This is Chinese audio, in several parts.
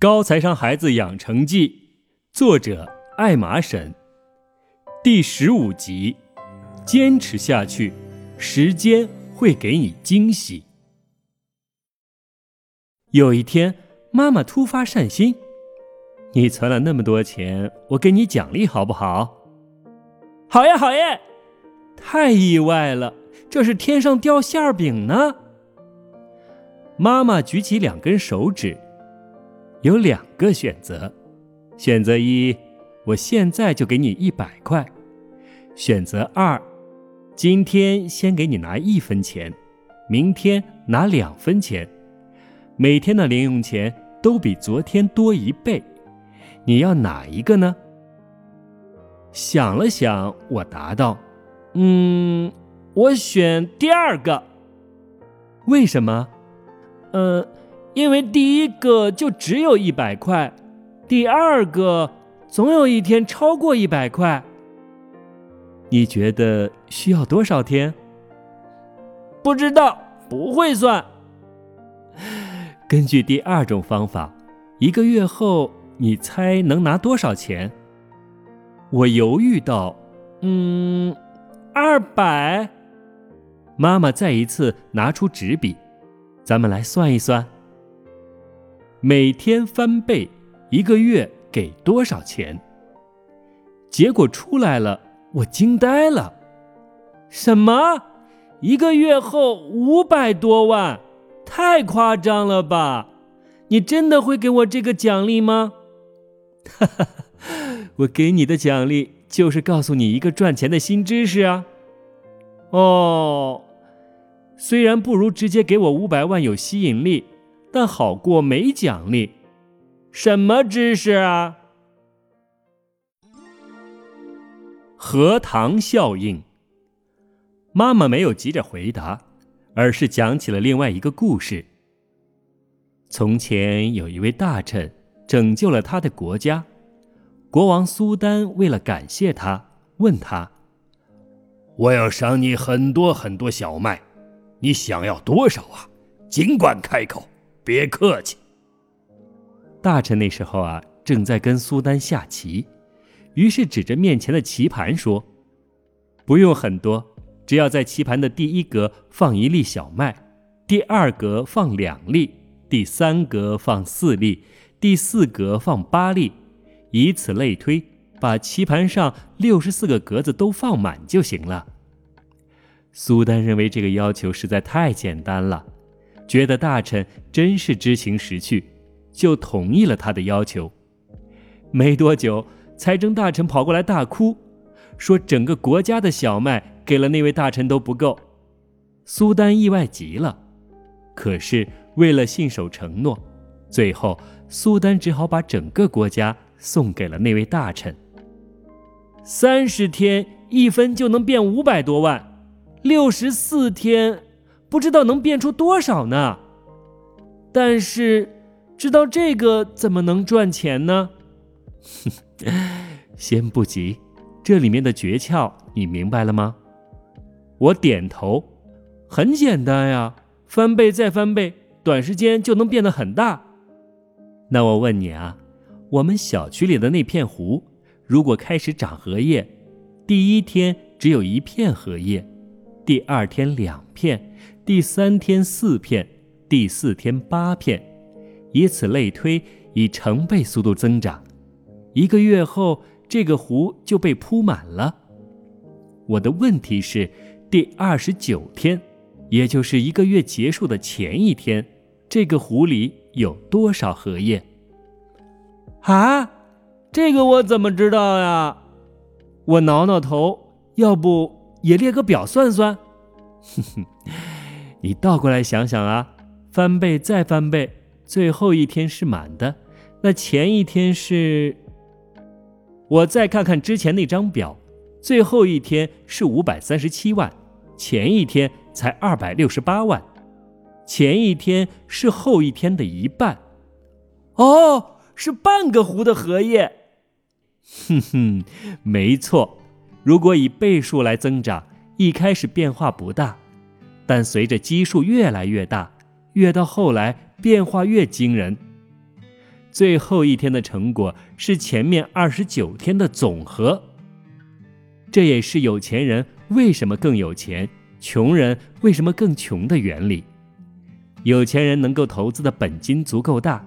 高材生孩子养成记，作者艾玛沈，第十五集，坚持下去，时间会给你惊喜。有一天，妈妈突发善心：“你存了那么多钱，我给你奖励好不好？”“好呀，好耶！”太意外了，这是天上掉馅儿饼呢。妈妈举起两根手指，有两个选择：选择一，我现在就给你一百块；选择二，今天先给你拿一分钱，明天拿两分钱，每天的零用钱都比昨天多一倍。你要哪一个呢？想了想，我答道：“嗯，我选第二个。为什么？”呃，因为第一个就只有一百块，第二个总有一天超过一百块。你觉得需要多少天？不知道，不会算。根据第二种方法，一个月后你猜能拿多少钱？我犹豫道：“嗯，二百。”妈妈再一次拿出纸笔。咱们来算一算，每天翻倍，一个月给多少钱？结果出来了，我惊呆了。什么？一个月后五百多万？太夸张了吧！你真的会给我这个奖励吗？哈哈，我给你的奖励就是告诉你一个赚钱的新知识啊。哦。虽然不如直接给我五百万有吸引力，但好过没奖励。什么知识啊？荷塘效应。妈妈没有急着回答，而是讲起了另外一个故事。从前有一位大臣拯救了他的国家，国王苏丹为了感谢他，问他：“我要赏你很多很多小麦。”你想要多少啊？尽管开口，别客气。大臣那时候啊，正在跟苏丹下棋，于是指着面前的棋盘说：“不用很多，只要在棋盘的第一格放一粒小麦，第二格放两粒，第三格放四粒，第四格放八粒，以此类推，把棋盘上六十四个格子都放满就行了。”苏丹认为这个要求实在太简单了，觉得大臣真是知情识趣，就同意了他的要求。没多久，财政大臣跑过来大哭，说整个国家的小麦给了那位大臣都不够。苏丹意外极了，可是为了信守承诺，最后苏丹只好把整个国家送给了那位大臣。三十天，一分就能变五百多万。六十四天，不知道能变出多少呢？但是，知道这个怎么能赚钱呢？先不急，这里面的诀窍你明白了吗？我点头，很简单呀，翻倍再翻倍，短时间就能变得很大。那我问你啊，我们小区里的那片湖，如果开始长荷叶，第一天只有一片荷叶。第二天两片，第三天四片，第四天八片，以此类推，以成倍速度增长。一个月后，这个湖就被铺满了。我的问题是，第二十九天，也就是一个月结束的前一天，这个湖里有多少荷叶？啊，这个我怎么知道呀？我挠挠头，要不？也列个表算算，哼哼，你倒过来想想啊，翻倍再翻倍，最后一天是满的，那前一天是？我再看看之前那张表，最后一天是五百三十七万，前一天才二百六十八万，前一天是后一天的一半，哦，是半个湖的荷叶，哼哼，没错。如果以倍数来增长，一开始变化不大，但随着基数越来越大，越到后来变化越惊人。最后一天的成果是前面二十九天的总和。这也是有钱人为什么更有钱，穷人为什么更穷的原理。有钱人能够投资的本金足够大，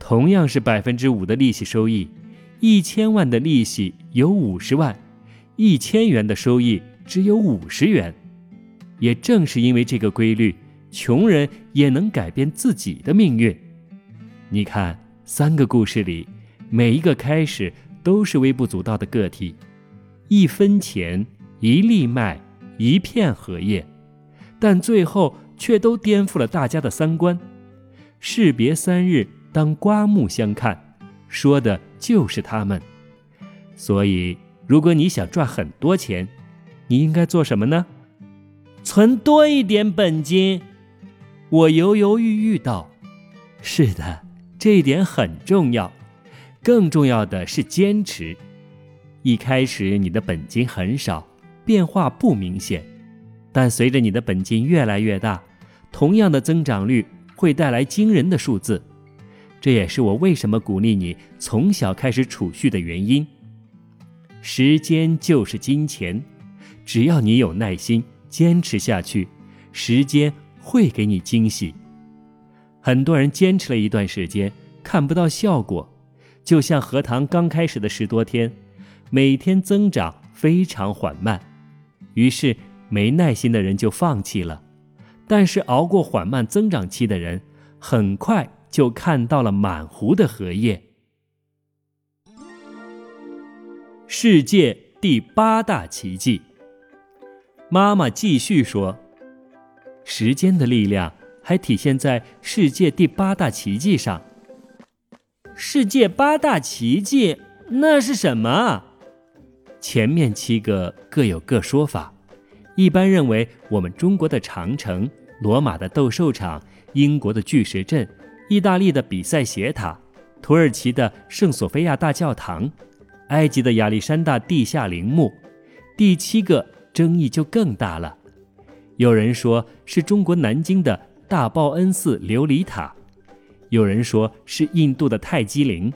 同样是百分之五的利息收益，一千万的利息有五十万，一千元的收益只有五十元。也正是因为这个规律，穷人也能改变自己的命运。你看，三个故事里，每一个开始都是微不足道的个体，一分钱、一粒麦、一片荷叶，但最后却都颠覆了大家的三观。士别三日，当刮目相看，说的就是他们。所以，如果你想赚很多钱，你应该做什么呢？存多一点本金，我犹犹豫豫道：“是的，这一点很重要。更重要的是坚持。一开始你的本金很少，变化不明显，但随着你的本金越来越大，同样的增长率会带来惊人的数字。这也是我为什么鼓励你从小开始储蓄的原因。时间就是金钱，只要你有耐心。”坚持下去，时间会给你惊喜。很多人坚持了一段时间，看不到效果，就像荷塘刚开始的十多天，每天增长非常缓慢，于是没耐心的人就放弃了。但是熬过缓慢增长期的人，很快就看到了满湖的荷叶。世界第八大奇迹。妈妈继续说：“时间的力量还体现在世界第八大奇迹上。世界八大奇迹那是什么？前面七个各有各说法。一般认为，我们中国的长城、罗马的斗兽场、英国的巨石阵、意大利的比赛斜塔、土耳其的圣索菲亚大教堂、埃及的亚历山大地下陵墓。第七个。”争议就更大了。有人说是中国南京的大报恩寺琉璃塔，有人说是印度的泰姬陵，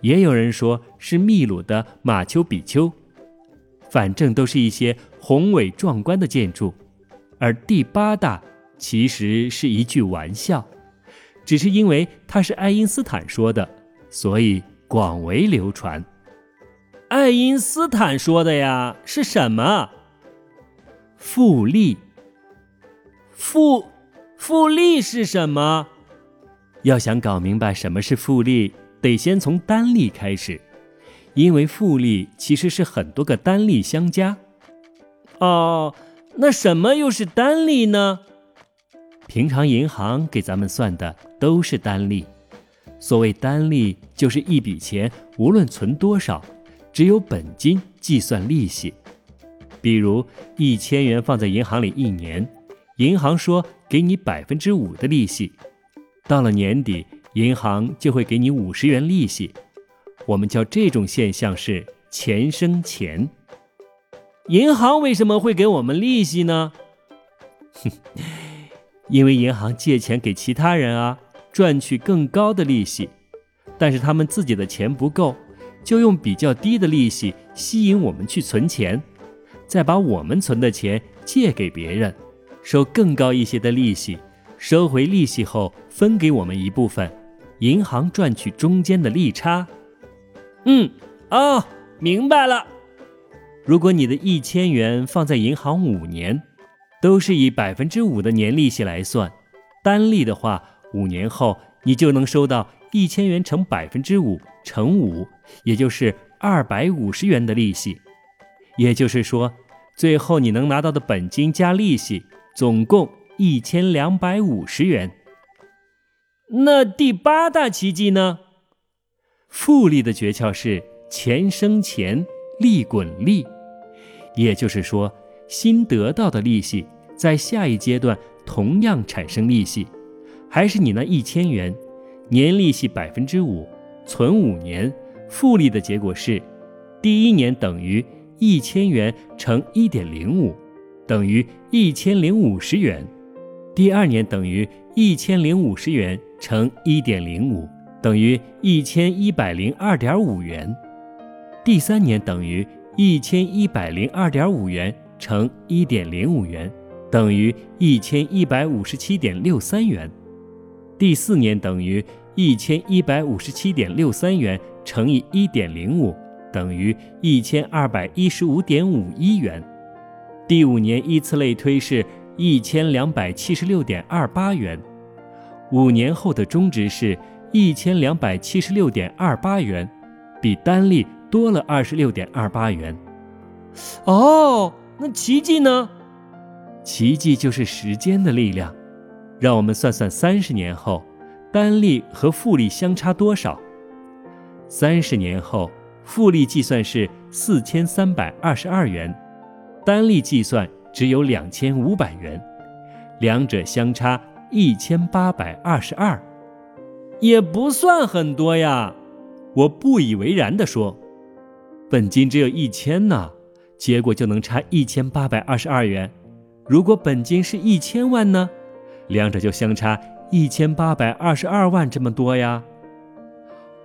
也有人说是秘鲁的马丘比丘。反正都是一些宏伟壮观的建筑。而第八大其实是一句玩笑，只是因为它是爱因斯坦说的，所以广为流传。爱因斯坦说的呀？是什么？复利，复复利是什么？要想搞明白什么是复利，得先从单利开始，因为复利其实是很多个单利相加。哦，那什么又是单利呢？平常银行给咱们算的都是单利。所谓单利，就是一笔钱无论存多少，只有本金计算利息。比如一千元放在银行里一年，银行说给你百分之五的利息，到了年底，银行就会给你五十元利息。我们叫这种现象是钱生钱。银行为什么会给我们利息呢？哼，因为银行借钱给其他人啊，赚取更高的利息，但是他们自己的钱不够，就用比较低的利息吸引我们去存钱。再把我们存的钱借给别人，收更高一些的利息，收回利息后分给我们一部分，银行赚取中间的利差。嗯，哦，明白了。如果你的一千元放在银行五年，都是以百分之五的年利息来算，单利的话，五年后你就能收到一千元乘百分之五乘五，也就是二百五十元的利息。也就是说，最后你能拿到的本金加利息总共一千两百五十元。那第八大奇迹呢？复利的诀窍是钱生钱，利滚利。也就是说，新得到的利息在下一阶段同样产生利息，还是你那一千元，年利息百分之五，存五年，复利的结果是，第一年等于。一千元乘一点零五，等于一千零五十元。第二年等于一千零五十元乘一点零五，等于一千一百零二点五元。第三年等于一千一百零二点五元乘一点零五元，等于一千一百五十七点六三元。第四年等于一千一百五十七点六三元乘以一点零五，等于一千二百一十五点五一元。第五年依次类推是一千两百七十六点二八元。五年后的中值是一千两百七十六点二八元，比单利。多了二十六点二八元，哦，那奇迹呢？奇迹就是时间的力量。让我们算算三十年后，单利和复利相差多少？三十年后，复利计算是四千三百二十二元，单利计算只有两千五百元，两者相差一千八百二十二，也不算很多呀。我不以为然地说。本金只有一千呢，结果就能差一千八百二十二元。如果本金是一千万呢，两者就相差一千八百二十二万这么多呀。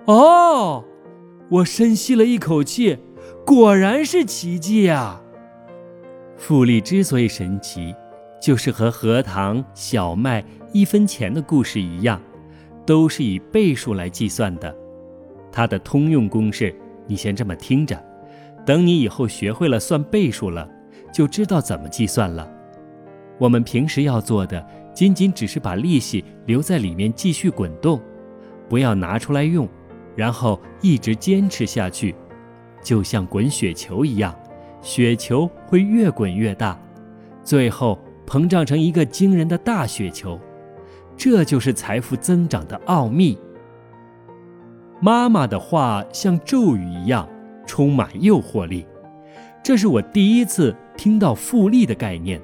哦，我深吸了一口气，果然是奇迹呀！复利之所以神奇，就是和荷塘、小麦一分钱的故事一样，都是以倍数来计算的。它的通用公式。你先这么听着，等你以后学会了算倍数了，就知道怎么计算了。我们平时要做的，仅仅只是把利息留在里面继续滚动，不要拿出来用，然后一直坚持下去，就像滚雪球一样，雪球会越滚越大，最后膨胀成一个惊人的大雪球。这就是财富增长的奥秘。妈妈的话像咒语一样，充满诱惑力。这是我第一次听到复利的概念，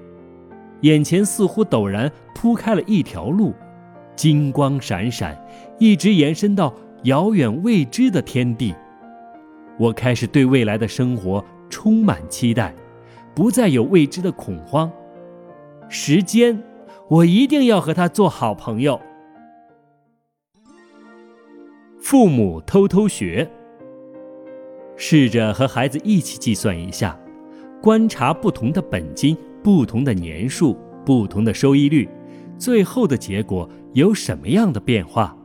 眼前似乎陡然铺开了一条路，金光闪闪，一直延伸到遥远未知的天地。我开始对未来的生活充满期待，不再有未知的恐慌。时间，我一定要和他做好朋友。父母偷偷学，试着和孩子一起计算一下，观察不同的本金、不同的年数、不同的收益率，最后的结果有什么样的变化？